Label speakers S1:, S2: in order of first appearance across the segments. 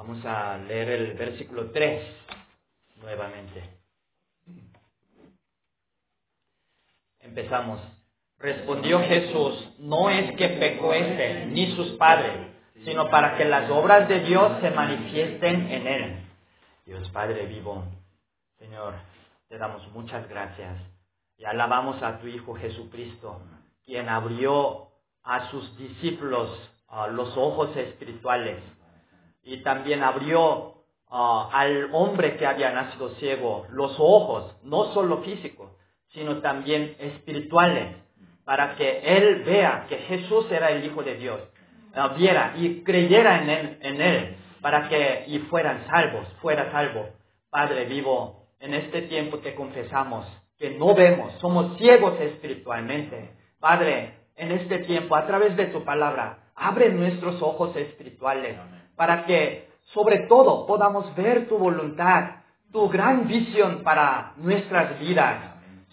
S1: Vamos a leer el versículo 3 nuevamente. Empezamos. Respondió Jesús, no es que pecó este, ni sus padres, sino para que las obras de Dios se manifiesten en él. Dios Padre vivo, Señor, te damos muchas gracias y alabamos a tu Hijo Jesucristo, quien abrió a sus discípulos los ojos espirituales y también abrió al hombre que había nacido ciego los ojos, no solo físicos, sino también espirituales para que él vea que Jesús era el Hijo de Dios, uh, viera y creyera en él, en él, para que y fueran salvos, fuera salvo. Padre vivo, en este tiempo te confesamos que no vemos, somos ciegos espiritualmente. Padre, en este tiempo, a través de tu palabra, abre nuestros ojos espirituales para que sobre todo podamos ver tu voluntad, tu gran visión para nuestras vidas.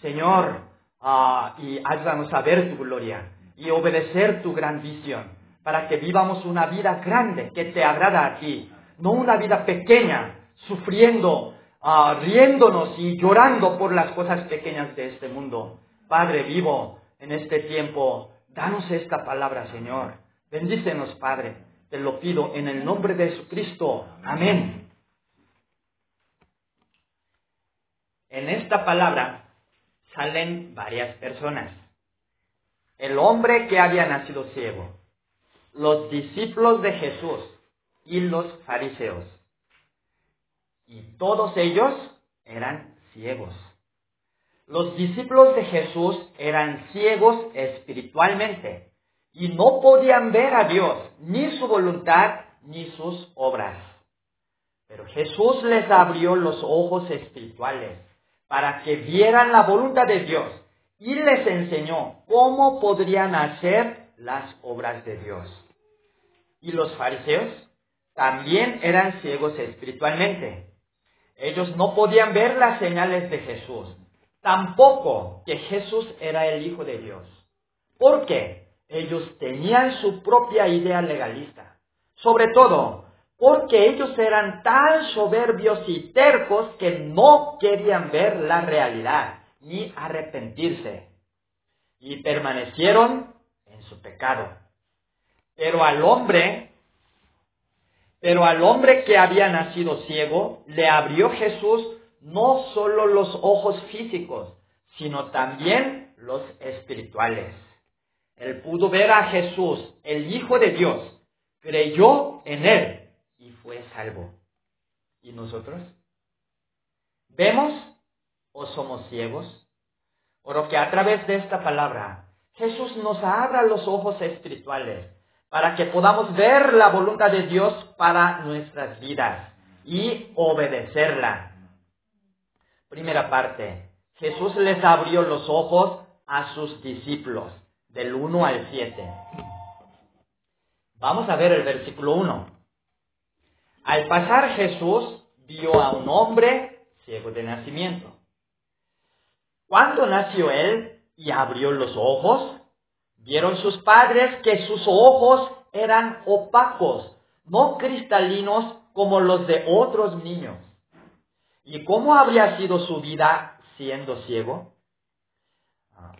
S1: Señor, Ah, y haznos saber tu gloria y obedecer tu gran visión para que vivamos una vida grande que te agrada a ti, no una vida pequeña, sufriendo, ah, riéndonos y llorando por las cosas pequeñas de este mundo. Padre vivo, en este tiempo, danos esta palabra, Señor. Bendícenos, Padre. Te lo pido en el nombre de Jesucristo. Amén. En esta palabra salen varias personas. El hombre que había nacido ciego, los discípulos de Jesús y los fariseos. Y todos ellos eran ciegos. Los discípulos de Jesús eran ciegos espiritualmente y no podían ver a Dios, ni su voluntad, ni sus obras. Pero Jesús les abrió los ojos espirituales para que vieran la voluntad de Dios y les enseñó cómo podrían hacer las obras de Dios. Y los fariseos también eran ciegos espiritualmente. Ellos no podían ver las señales de Jesús, tampoco que Jesús era el Hijo de Dios. Porque ellos tenían su propia idea legalista. Sobre todo, porque ellos eran tan soberbios y tercos que no querían ver la realidad ni arrepentirse y permanecieron en su pecado. Pero al hombre, pero al hombre que había nacido ciego, le abrió Jesús no solo los ojos físicos, sino también los espirituales. Él pudo ver a Jesús, el Hijo de Dios, creyó en él fue salvo. ¿Y nosotros? ¿Vemos o somos ciegos? Oro que a través de esta palabra Jesús nos abra los ojos espirituales para que podamos ver la voluntad de Dios para nuestras vidas y obedecerla. Primera parte, Jesús les abrió los ojos a sus discípulos, del 1 al 7. Vamos a ver el versículo 1. Al pasar Jesús vio a un hombre ciego de nacimiento. Cuando nació él y abrió los ojos, vieron sus padres que sus ojos eran opacos, no cristalinos como los de otros niños. ¿Y cómo habría sido su vida siendo ciego?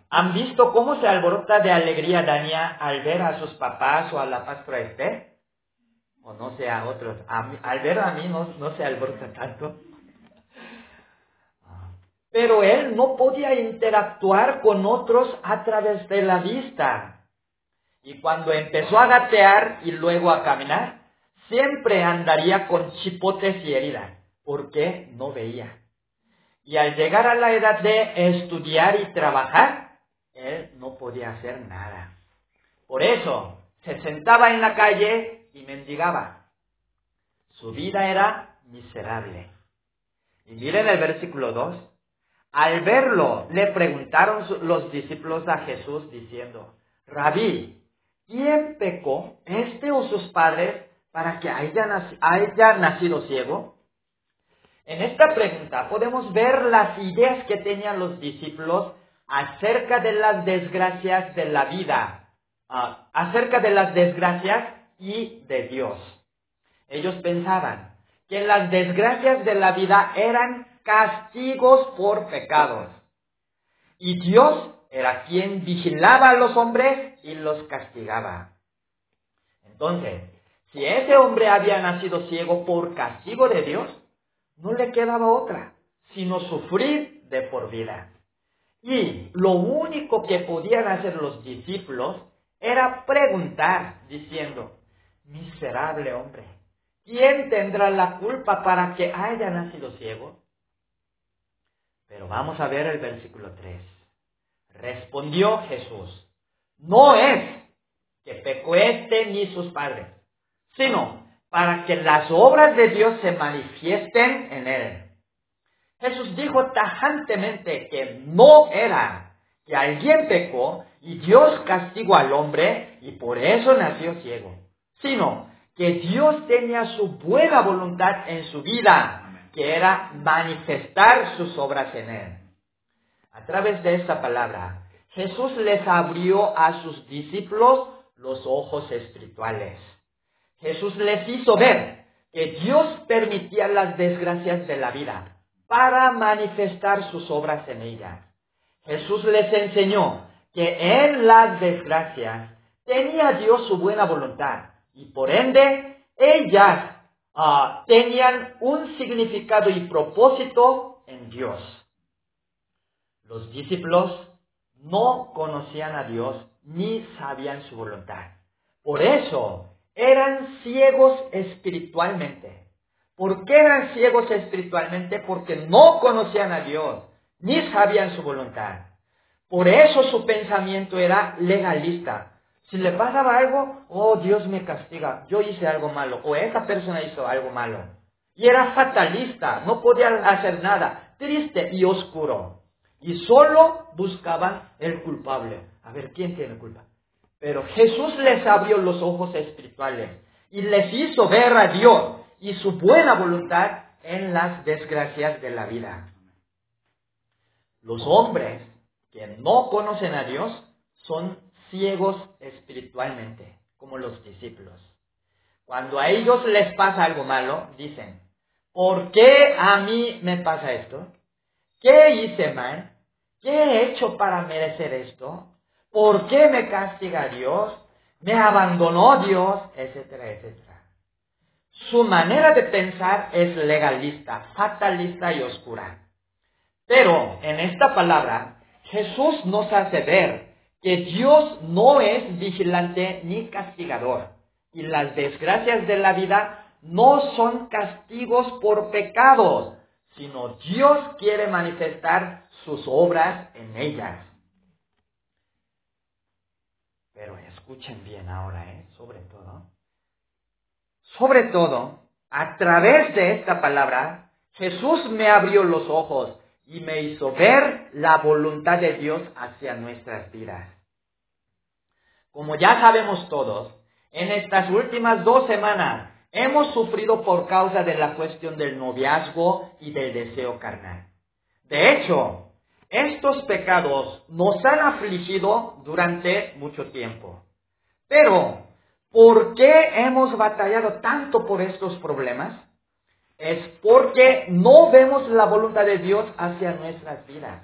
S1: ¿Han visto cómo se alborota de alegría Dania al ver a sus papás o a la pastora Esther? o no sé a otros. al ver a mí no, no se alborota tanto. Pero él no podía interactuar con otros a través de la vista. Y cuando empezó a gatear y luego a caminar, siempre andaría con chipotes y heridas, porque no veía. Y al llegar a la edad de estudiar y trabajar, él no podía hacer nada. Por eso, se sentaba en la calle y mendigaba. Su vida era miserable. Y miren el versículo 2. Al verlo, le preguntaron los discípulos a Jesús diciendo, Rabí, ¿quién pecó, este o sus padres, para que haya, nacido ciego? En esta pregunta podemos ver las ideas que tenían los discípulos acerca de las desgracias de la vida, ah, acerca de las desgracias y de Dios. Ellos pensaban que las desgracias de la vida eran castigos por pecados. Y Dios era quien vigilaba a los hombres y los castigaba. Entonces, si ese hombre había nacido ciego por castigo de Dios, no le quedaba otra, sino sufrir de por vida. Y lo único que podían hacer los discípulos era preguntar, diciendo, miserable hombre, ¿quién tendrá la culpa para que haya nacido ciego? Pero vamos a ver el versículo 3. Respondió Jesús, no es que pecó este ni sus padres, sino para que las obras de Dios se manifiesten en él. Jesús dijo tajantemente que no era que alguien pecó y Dios castigó al hombre y por eso nació ciego, sino que Dios tenía su buena voluntad en su vida, que era manifestar sus obras en él. A través de esta palabra, Jesús les abrió a sus discípulos los ojos espirituales. Jesús les hizo ver que Dios permitía las desgracias de la vida para manifestar sus obras en ella. Jesús les enseñó que en las desgracias tenía Dios su buena voluntad y por ende ellas ah, tenían un significado y propósito en Dios. Los discípulos no conocían a Dios ni sabían su voluntad. Por eso eran ciegos espiritualmente. ¿Por qué eran ciegos espiritualmente? Porque no conocían a Dios, ni sabían su voluntad. Por eso su pensamiento era legalista. Si le pasaba algo, oh Dios me castiga, yo hice algo malo, o esa persona hizo algo malo. Y era fatalista, no podía hacer nada, triste y oscuro. Y solo buscaban el culpable. A ver, ¿quién tiene culpa? Pero Jesús les abrió los ojos espirituales y les hizo ver a Dios y su buena voluntad en las desgracias de la vida. Los hombres que no conocen a Dios son ciegos espiritualmente, como los discípulos. Cuando a ellos les pasa algo malo, dicen, ¿por qué a mí me pasa esto? ¿Qué hice mal? ¿Qué he hecho para merecer esto? ¿Por qué me castiga Dios? ¿Me abandonó Dios? Etcétera, etcétera. Su manera de pensar es legalista, fatalista y oscura. Pero en esta palabra, Jesús nos hace ver que Dios no es vigilante ni castigador. Y las desgracias de la vida no son castigos por pecados, sino Dios quiere manifestar sus obras en ellas. Pero escuchen bien ahora, ¿eh? sobre todo. Sobre todo, a través de esta palabra, Jesús me abrió los ojos y me hizo ver la voluntad de Dios hacia nuestras vidas. Como ya sabemos todos, en estas últimas dos semanas hemos sufrido por causa de la cuestión del noviazgo y del deseo carnal. De hecho, estos pecados nos han afligido durante mucho tiempo. Pero ¿Por qué hemos batallado tanto por estos problemas? Es porque no vemos la voluntad de Dios hacia nuestras vidas.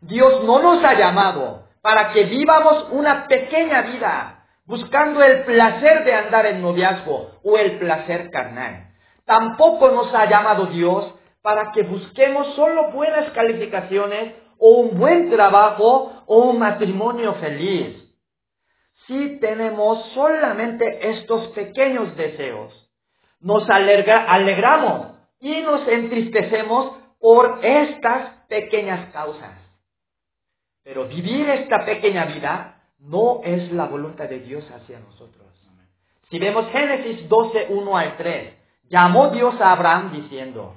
S1: Dios no nos ha llamado para que vivamos una pequeña vida buscando el placer de andar en noviazgo o el placer carnal. Tampoco nos ha llamado Dios para que busquemos solo buenas calificaciones o un buen trabajo o un matrimonio feliz si tenemos solamente estos pequeños deseos. Nos alegramos y nos entristecemos por estas pequeñas causas. Pero vivir esta pequeña vida no es la voluntad de Dios hacia nosotros. Si vemos Génesis 12, 1 al 3, llamó Dios a Abraham diciendo,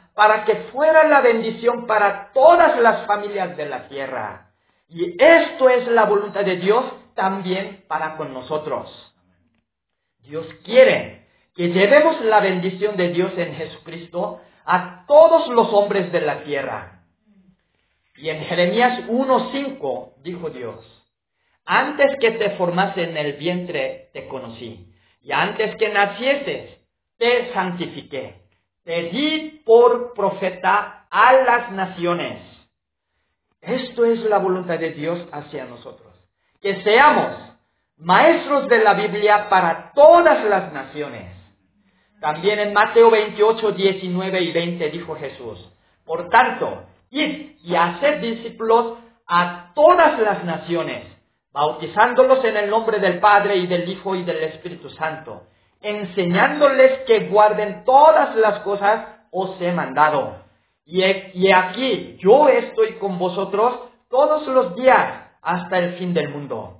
S1: para que fuera la bendición para todas las familias de la tierra. Y esto es la voluntad de Dios también para con nosotros. Dios quiere que llevemos la bendición de Dios en Jesucristo a todos los hombres de la tierra. Y en Jeremías 1.5 dijo Dios, antes que te formase en el vientre te conocí, y antes que nacieses te santifiqué, te di por profeta a las naciones. Esto es la voluntad de Dios hacia nosotros, que seamos maestros de la Biblia para todas las naciones. También en Mateo 28, 19 y 20 dijo Jesús, por tanto, id y haced discípulos a todas las naciones, bautizándolos en el nombre del Padre y del Hijo y del Espíritu Santo, enseñándoles que guarden todas las cosas os he mandado. Y, aquí yo estoy con vosotros todos los días hasta el fin del mundo.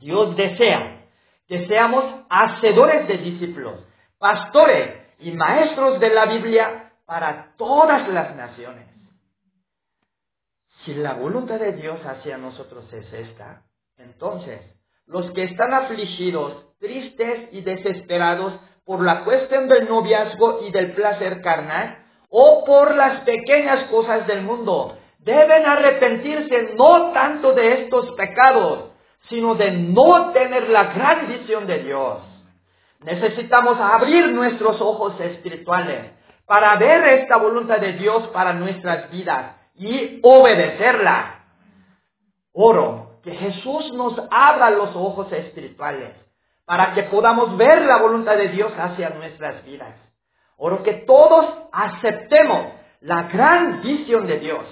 S1: Dios desea que seamos hacedores de discípulos, pastores y maestros de la Biblia para todas las naciones. Si la voluntad de Dios hacia nosotros es esta, entonces los que están afligidos, tristes y desesperados por la cuestión del noviazgo y del placer carnal, o por las pequeñas cosas del mundo, deben arrepentirse no tanto de estos pecados, sino de no tener la gran visión de Dios. Necesitamos abrir nuestros ojos espirituales para ver esta voluntad de Dios para nuestras vidas y obedecerla. Oro que Jesús nos abra los ojos espirituales para que podamos ver la voluntad de Dios hacia nuestras vidas. Oro que todos aceptemos la gran visión de Dios.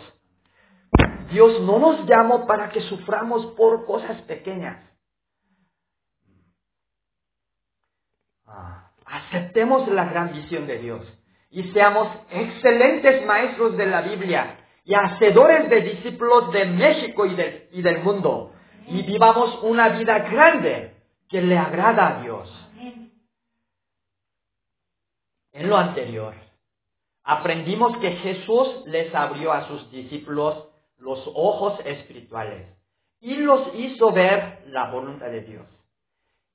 S1: Dios no nos llamó para que suframos por cosas pequeñas. Ah, aceptemos la gran visión de Dios y seamos excelentes maestros de la Biblia y hacedores de discípulos de México y, y del mundo. Y vivamos una vida grande que le agrada a Dios. En lo anterior, aprendimos que Jesús les abrió a sus discípulos los ojos espirituales y los hizo ver la voluntad de Dios.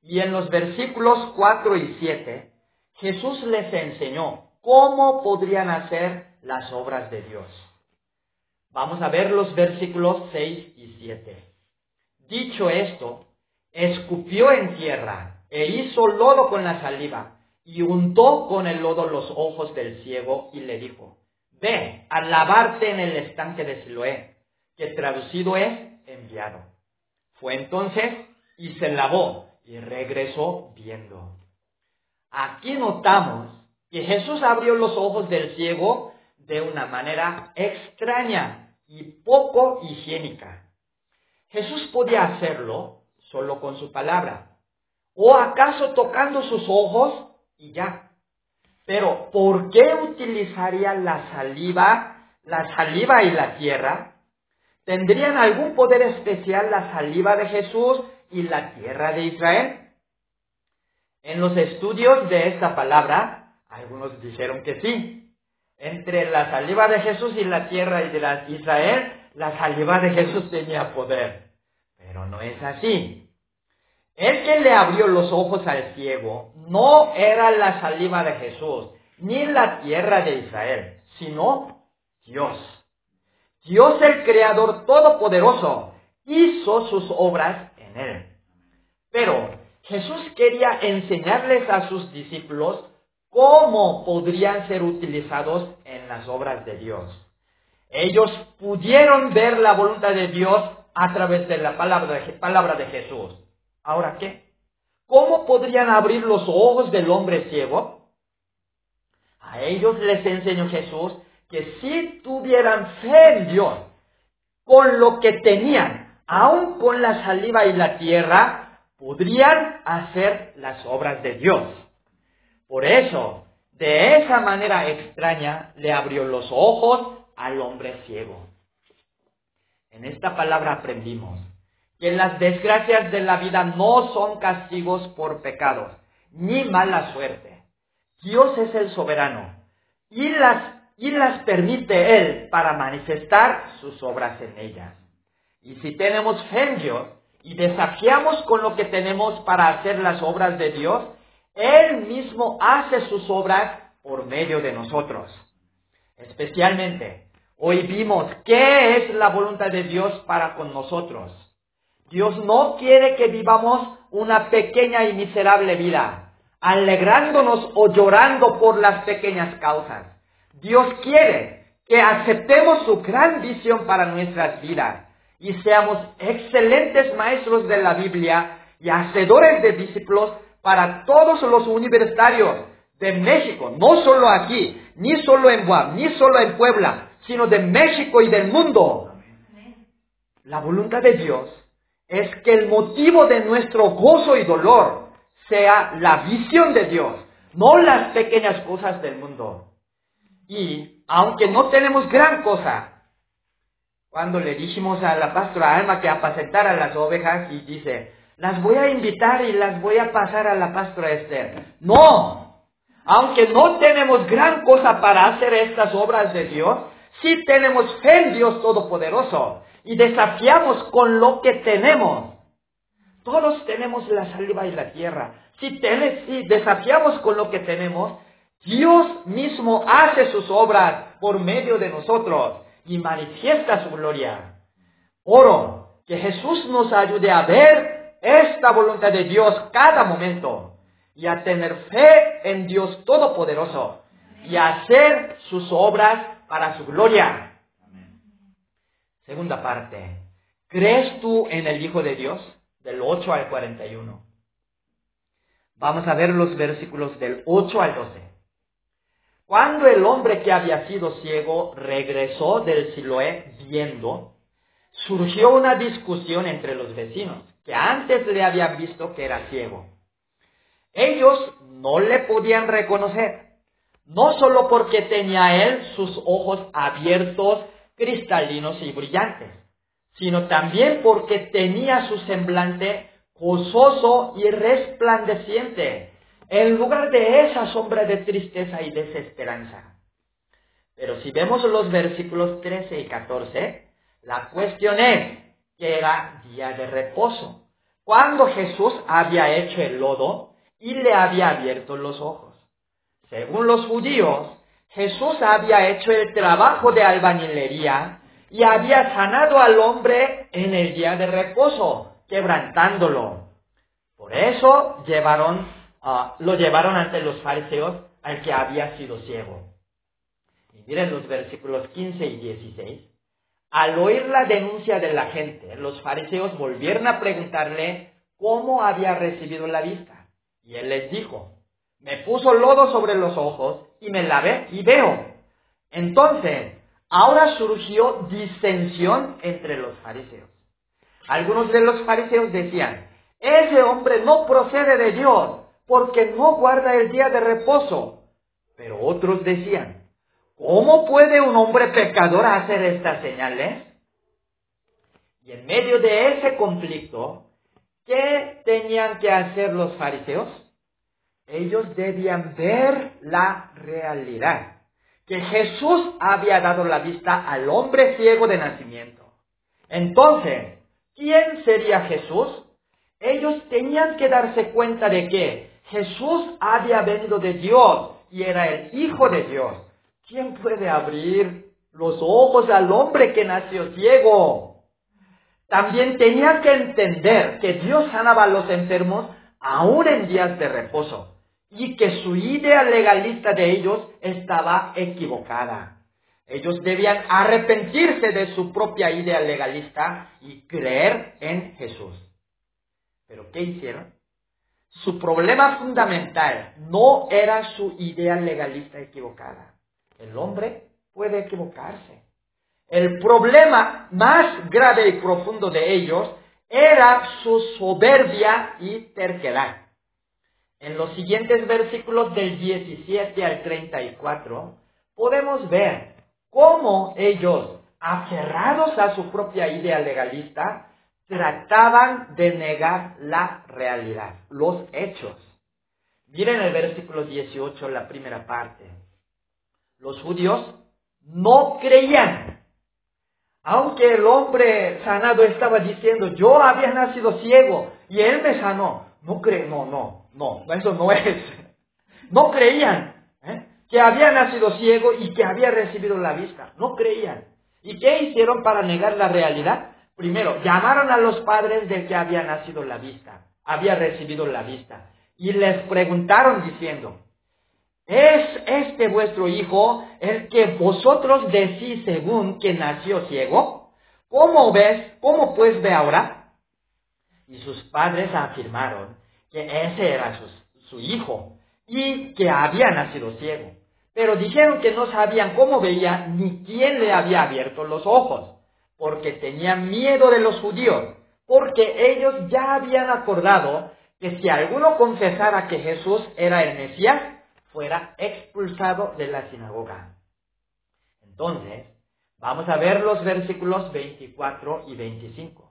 S1: Y en los versículos 4 y 7, Jesús les enseñó cómo podrían hacer las obras de Dios. Vamos a ver los versículos 6 y 7. Dicho esto, escupió en tierra e hizo lodo con la saliva y untó con el lodo los ojos del ciego y le dijo, ve a lavarte en el estanque de Siloé, que traducido es enviado. Fue entonces y se lavó y regresó viendo. Aquí notamos que Jesús abrió los ojos del ciego de una manera extraña y poco higiénica. Jesús podía hacerlo solo con su palabra, o acaso tocando sus ojos y ya. Pero ¿por qué utilizaría la saliva, la saliva y la tierra? ¿Tendrían algún poder especial la saliva de Jesús y la tierra de Israel? En los estudios de esta palabra, algunos dijeron que sí. Entre la saliva de Jesús y la tierra de Israel, la saliva de Jesús tenía poder. Pero no es así. El que le abrió los ojos al ciego no era la saliva de Jesús, ni la tierra de Israel, sino Dios. Dios el Creador Todopoderoso hizo sus obras en él. Pero Jesús quería enseñarles a sus discípulos cómo podrían ser utilizados en las obras de Dios. Ellos pudieron ver la voluntad de Dios a través de la palabra de, Jesús. ¿Ahora qué? ¿Cómo podrían abrir los ojos del hombre ciego? A ellos les enseñó Jesús que si tuvieran fe en Dios, con lo que tenían, aun con la saliva y la tierra, podrían hacer las obras de Dios. Por eso, de esa manera extraña, le abrió los ojos al hombre ciego. En esta palabra aprendimos que las desgracias de la vida no son castigos por pecados, ni mala suerte, Dios es el soberano y las, y las permite Él para manifestar sus obras en ellas. Y si tenemos fe en Dios y desafiamos con lo que tenemos para hacer las obras de Dios, Él mismo hace sus obras por medio de nosotros. Especialmente, hoy vimos qué es la voluntad de Dios para con nosotros. Dios no quiere que vivamos una pequeña y miserable vida, alegrándonos o llorando por las pequeñas causas. Dios quiere que aceptemos su gran visión para nuestras vidas y seamos excelentes maestros de la Biblia y hacedores de discípulos para todos los universitarios de México, no solo aquí, ni solo en Guam, ni solo en Puebla, sino de México y del mundo. La voluntad de Dios es que el motivo de nuestro gozo y dolor sea la visión de Dios, no las pequeñas cosas del mundo. Y aunque no tenemos gran cosa, cuando le dijimos a la pastora Alma que apacentara las ovejas y dice, las voy a invitar y las voy a pasar a la pastora Esther. No, aunque no tenemos gran cosa para hacer estas obras de Dios, sí tenemos fe en Dios Todopoderoso y desafiamos con lo que tenemos. Todos tenemos la saliva y la tierra. Si, si desafiamos con lo que tenemos, Dios mismo hace sus obras por medio de nosotros y manifiesta su gloria. Oro que Jesús nos ayude a ver esta voluntad de Dios cada momento y a tener fe en Dios Todopoderoso y a hacer sus obras para su gloria. Segunda parte. ¿Crees tú en el Hijo de Dios? Del 8 al 41. Vamos a ver los versículos del 8 al 12. Cuando el hombre que había sido ciego regresó del Siloé viendo, surgió una discusión entre los vecinos, que antes le habían visto que era ciego. Ellos no le podían reconocer, no solo porque tenía él sus ojos abiertos, cristalinos y brillantes, sino también porque tenía su semblante gozoso y resplandeciente, en lugar de esa sombra de tristeza y desesperanza. Pero si vemos los versículos 13 y 14, la cuestión es que era día de reposo, cuando Jesús había hecho el lodo y le había abierto los ojos. Según los judíos, Jesús había hecho el trabajo de albañilería y había sanado al hombre en el día de reposo, quebrantándolo. Por eso llevaron Ah, lo llevaron ante los fariseos al que había sido ciego. Y miren los versículos 15 y 16. Al oír la denuncia de la gente, los fariseos volvieron a preguntarle cómo había recibido la vista. Y él les dijo, me puso lodo sobre los ojos y me lavé y veo. Entonces, ahora surgió disensión entre los fariseos. Algunos de los fariseos decían, ese hombre no procede de Dios, porque no guarda el día de reposo. Pero otros decían, ¿cómo puede un hombre pecador hacer estas señales? Y en medio de ese conflicto, ¿qué tenían que hacer los fariseos? Ellos debían ver la realidad, que Jesús había dado la vista al hombre ciego de nacimiento. Entonces, ¿quién sería Jesús? Ellos tenían que darse cuenta de que Jesús había venido de Dios y era el Hijo de Dios. ¿Quién puede abrir los ojos al hombre que nació ciego? También tenía que entender que Dios sanaba a los enfermos aún en días de reposo y que su idea legalista de ellos estaba equivocada. Ellos debían arrepentirse de su propia idea legalista y creer en Jesús. ¿Pero qué hicieron? Su problema fundamental no era su idea legalista equivocada. El hombre puede equivocarse. El problema más grave y profundo de ellos era su soberbia y terquedad. En los siguientes versículos del 17 al 34 podemos ver cómo ellos, aferrados a su propia idea legalista, trataban de negar la realidad, los hechos. Miren el versículo 18, la primera parte. Los judíos no creían. Aunque el hombre sanado estaba diciendo, yo había nacido ciego y él me sanó. No creen, no, no, no, eso no es. No creían ¿eh? que había nacido ciego y que había recibido la vista. No creían. ¿Y qué hicieron para negar la realidad? Primero, llamaron a los padres de que había nacido la vista, había recibido la vista. Y les preguntaron diciendo, ¿es este vuestro hijo el que vosotros decís según que nació ciego? ¿Cómo ves? ¿Cómo pues ve ahora? Y sus padres afirmaron que ese era su, su hijo y que había nacido ciego. Pero dijeron que no sabían cómo veía ni quién le había abierto los ojos, porque tenían miedo de los judíos, porque ellos ya habían acordado que si alguno confesara que Jesús era el Mesías, fuera expulsado de la sinagoga. Entonces, vamos a ver los versículos 24 y 25.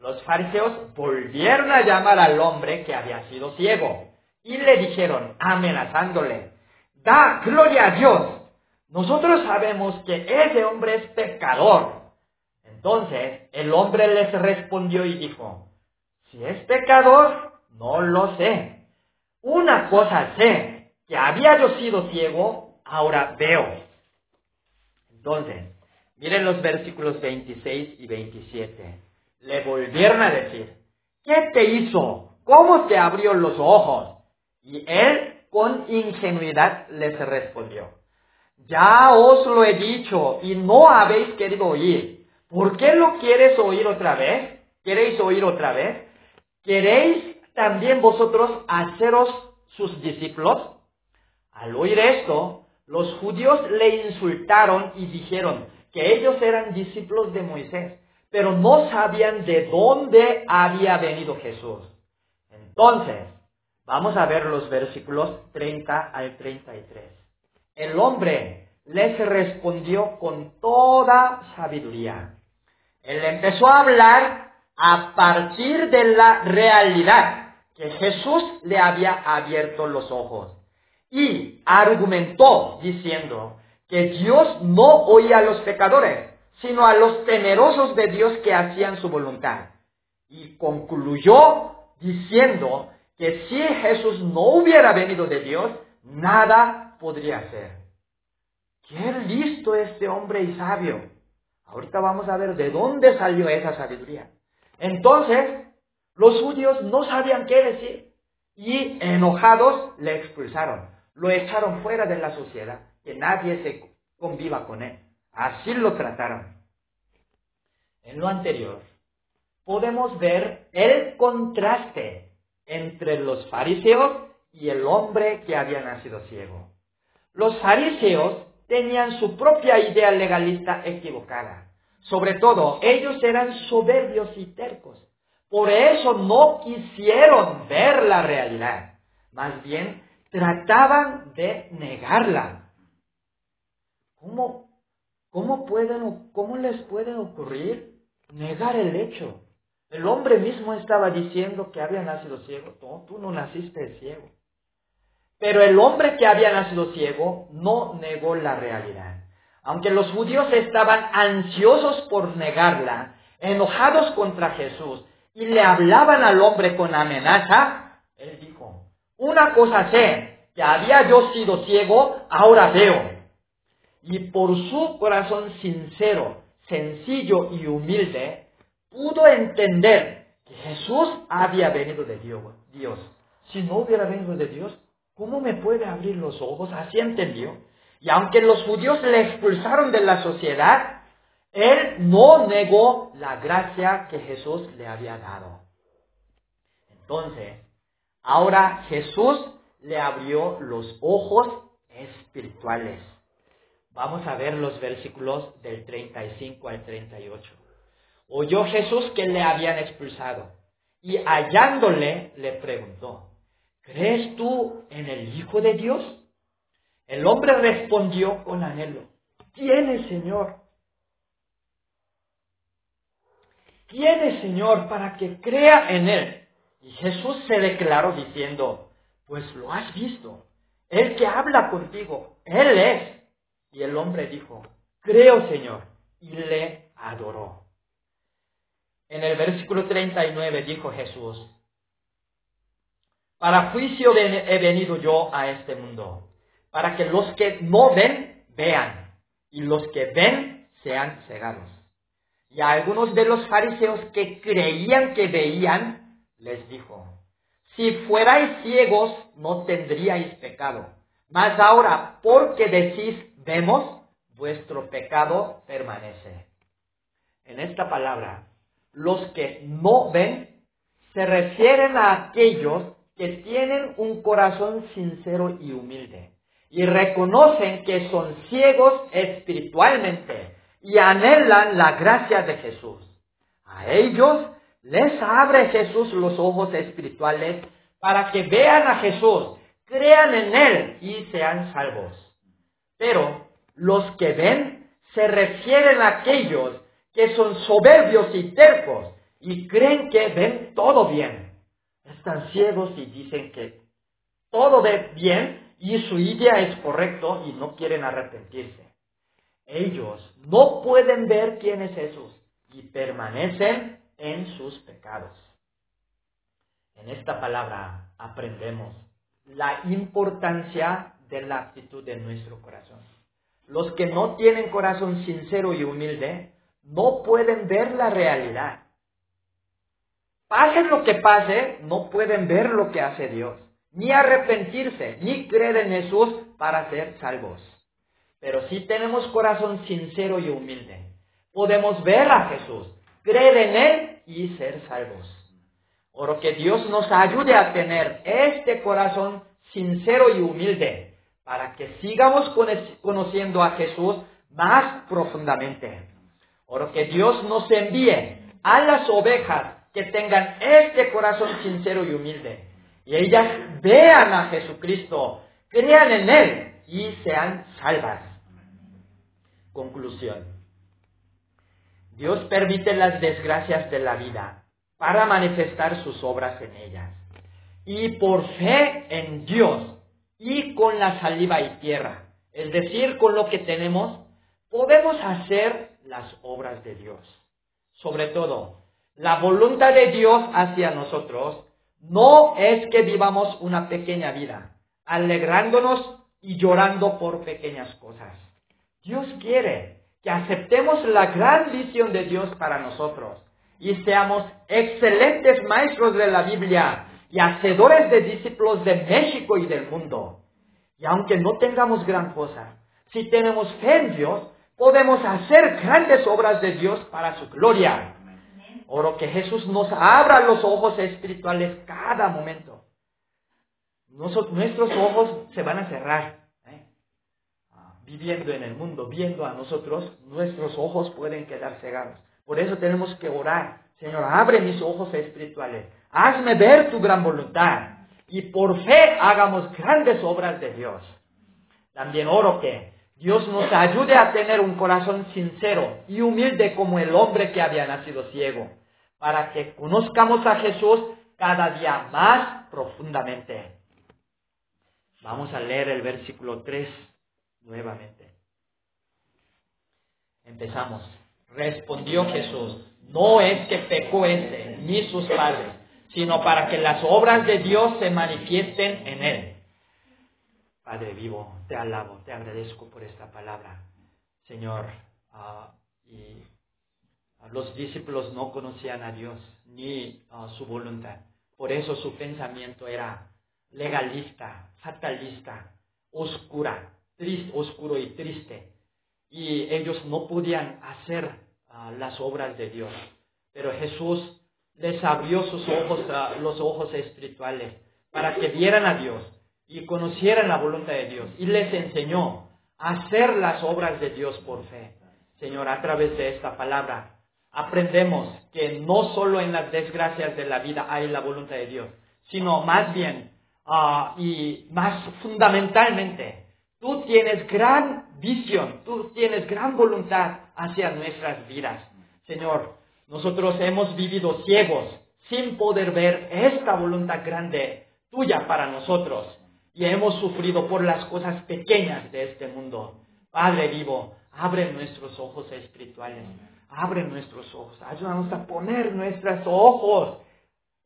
S1: Los fariseos volvieron a llamar al hombre que había sido ciego y le dijeron, amenazándole, da gloria a Dios. Nosotros sabemos que ese hombre es pecador. Entonces el hombre les respondió y dijo, si es pecador, no lo sé. Una cosa sé, que había yo sido ciego, ahora veo. Entonces, miren los versículos 26 y 27. Le volvieron a decir, ¿qué te hizo? ¿Cómo te abrió los ojos? Y él con ingenuidad les respondió, ya os lo he dicho y no habéis querido oír. ¿Por qué lo quieres oír otra vez? ¿Queréis oír otra vez? ¿Queréis también vosotros haceros sus discípulos? Al oír esto, los judíos le insultaron y dijeron que ellos eran discípulos de Moisés, pero no sabían de dónde había venido Jesús. Entonces, Vamos a ver los versículos 30 al 33. El hombre les respondió con toda sabiduría. Él empezó a hablar a partir de la realidad que Jesús le había abierto los ojos. Y argumentó diciendo que Dios no oía a los pecadores, sino a los temerosos de Dios que hacían su voluntad. Y concluyó diciendo que si Jesús no hubiera venido de Dios, nada podría hacer. Qué listo este hombre y sabio. Ahorita vamos a ver de dónde salió esa sabiduría. Entonces, los judíos no sabían qué decir y enojados le expulsaron. Lo echaron fuera de la sociedad, que nadie se conviva con él. Así lo trataron. En lo anterior, podemos ver el contraste entre los fariseos y el hombre que había nacido ciego. Los fariseos tenían su propia idea legalista equivocada. Sobre todo, ellos eran soberbios y tercos. Por eso no quisieron ver la realidad. Más bien, trataban de negarla. ¿Cómo, cómo, pueden, cómo les puede ocurrir negar el hecho? El hombre mismo estaba diciendo que había nacido ciego. Tú no naciste ciego. Pero el hombre que había nacido ciego no negó la realidad. Aunque los judíos estaban ansiosos por negarla, enojados contra Jesús, y le hablaban al hombre con amenaza, él dijo, una cosa sé, que había yo sido ciego, ahora veo. Y por su corazón sincero, sencillo y humilde, pudo entender que Jesús había venido de Dios. Si no hubiera venido de Dios, ¿cómo me puede abrir los ojos? Así entendió. Y aunque los judíos le expulsaron de la sociedad, él no negó la gracia que Jesús le había dado. Entonces, ahora Jesús le abrió los ojos espirituales. Vamos a ver los versículos del 35 al 38 oyó Jesús que le habían expulsado y hallándole le preguntó, ¿crees tú en el Hijo de Dios? El hombre respondió con anhelo, ¿quién es Señor? ¿Quién es Señor para que crea en Él? Y Jesús se declaró diciendo, pues lo has visto. El que habla contigo, Él es. Y el hombre dijo, creo Señor, y le adoró. En el versículo 39 dijo Jesús, para juicio he venido yo a este mundo, para que los que no ven, vean, y los que ven, sean cegados. Y a algunos de los fariseos que creían que veían, les dijo, si fuerais ciegos, no tendríais pecado. Mas ahora, porque decís, vemos, vuestro pecado permanece. En esta palabra, los que no ven se refieren a aquellos que tienen un corazón sincero y humilde y reconocen que son ciegos espiritualmente y anhelan la gracia de Jesús. A ellos les abre Jesús los ojos espirituales para que vean a Jesús, crean en Él y sean salvos. Pero los que ven se refieren a aquellos que son soberbios y tercos y creen que ven todo bien. Están ciegos y dicen que todo ve bien y su idea es correcto y no quieren arrepentirse. Ellos no pueden ver quién es Jesús y permanecen en sus pecados. En esta palabra aprendemos la importancia de la actitud de nuestro corazón. Los que no tienen corazón sincero y humilde no pueden ver la realidad. Pase lo que pase, no pueden ver lo que hace Dios, ni arrepentirse, ni creer en Jesús para ser salvos. Pero si tenemos corazón sincero y humilde, podemos ver a Jesús, creer en Él y ser salvos. Oro que Dios nos ayude a tener este corazón sincero y humilde para que sigamos conociendo a Jesús más profundamente. Oro que Dios nos envíe a las ovejas que tengan este corazón sincero y humilde y ellas vean a Jesucristo, crean en Él y sean salvas. Conclusión. Dios permite las desgracias de la vida para manifestar sus obras en ellas. Y por fe en Dios y con la saliva y tierra, es decir, con lo que tenemos, podemos hacer las obras de Dios. Sobre todo, la voluntad de Dios hacia nosotros no es que vivamos una pequeña vida, alegrándonos y llorando por pequeñas cosas. Dios quiere que aceptemos la gran visión de Dios para nosotros y seamos excelentes maestros de la Biblia y hacedores de discípulos de México y del mundo. Y aunque no tengamos gran cosa, si tenemos fe en Dios, podemos hacer grandes obras de Dios para su gloria. Oro que Jesús nos abra los ojos espirituales cada momento. nuestros ojos se van a cerrar viviendo en el mundo, viendo a nosotros, nuestros ojos pueden quedar cegados. Por eso tenemos que orar. Señor, abre mis ojos espirituales. Hazme ver tu gran voluntad. Y por fe hagamos grandes obras de Dios. También oro que Dios nos ayude a tener un corazón sincero y humilde como el hombre que había nacido ciego, para que conozcamos a Jesús cada día más profundamente. Vamos a leer el versículo 3 nuevamente. Empezamos. Respondió Jesús, no es que pecó ese ni sus padres, sino para que las obras de Dios se manifiesten en él. Padre vivo, te alabo, te agradezco por esta palabra. Señor, ah, y los discípulos no conocían a Dios ni su voluntad. Por eso su pensamiento era legalista, fatalista, oscura, triste, oscuro y triste. Y ellos no podían hacer ah, las obras de Dios. Pero Jesús les abrió sus ojos, ah, los ojos espirituales, para que vieran a Dios y conocieran la voluntad de Dios. Y les enseñó a hacer las obras de Dios por fe. Señor, a través de esta palabra aprendemos que no solo en las desgracias de la vida hay la voluntad de Dios, sino más bien ah, y más fundamentalmente Tú tienes gran visión, tú tienes gran voluntad hacia nuestras vidas. Señor, nosotros hemos vivido ciegos sin poder ver esta voluntad grande tuya para nosotros y hemos sufrido por las cosas pequeñas de este mundo. Padre vivo, abre nuestros ojos espirituales, abre nuestros ojos, ayúdanos a poner nuestros ojos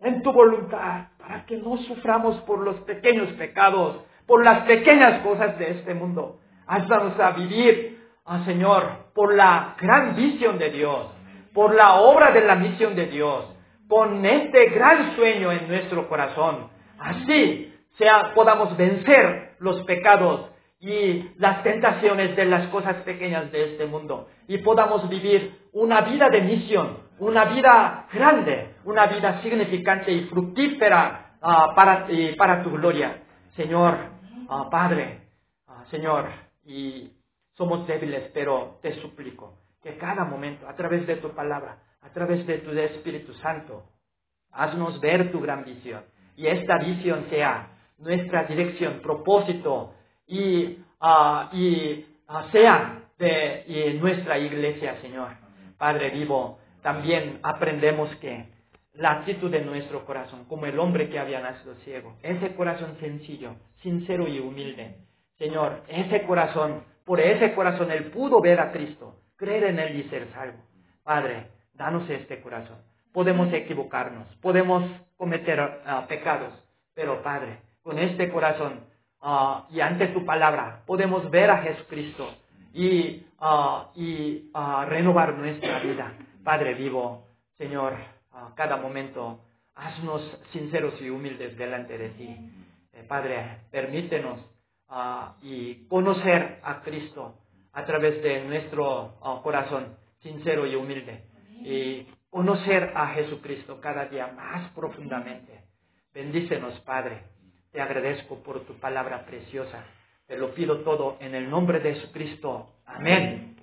S1: en tu voluntad para que no suframos por los pequeños pecados, por las pequeñas cosas de este mundo. Ayúdanos a vivir, oh Señor, por la gran visión de Dios, por la obra de la misión de Dios. Pon este gran sueño en nuestro corazón. Así sea, podamos vencer los pecados y las tentaciones de las cosas pequeñas de este mundo y podamos vivir una vida de misión, una vida grande, una vida significante y fructífera ah, para, para tu gloria. Señor, ah, Padre, ah, Señor, y somos débiles, pero te suplico que cada momento, a través de tu palabra, a través de tu Espíritu Santo, haznos ver tu gran visión y esta visión sea nuestra dirección, propósito y, uh, y uh, sea de y nuestra iglesia, Señor. Padre vivo, también aprendemos que la actitud de nuestro corazón, como el hombre que había nacido ciego, ese corazón sencillo, sincero y humilde, Señor, ese corazón, por ese corazón él pudo ver a Cristo, creer en él y ser salvo. Padre, danos este corazón. Podemos equivocarnos, podemos cometer uh, pecados, pero Padre, con este corazón uh, y ante tu palabra podemos ver a Jesucristo y, uh, y renovar nuestra vida. Padre vivo, Señor, cada momento haznos sinceros y humildes delante de ti. Eh, Padre, permítenos y conocer a Cristo a través de nuestro corazón sincero y humilde y conocer a Jesucristo cada día más profundamente. Bendícenos, Padre. Te agradezco por tu palabra preciosa. Te lo pido todo en el nombre de Jesucristo. Amén.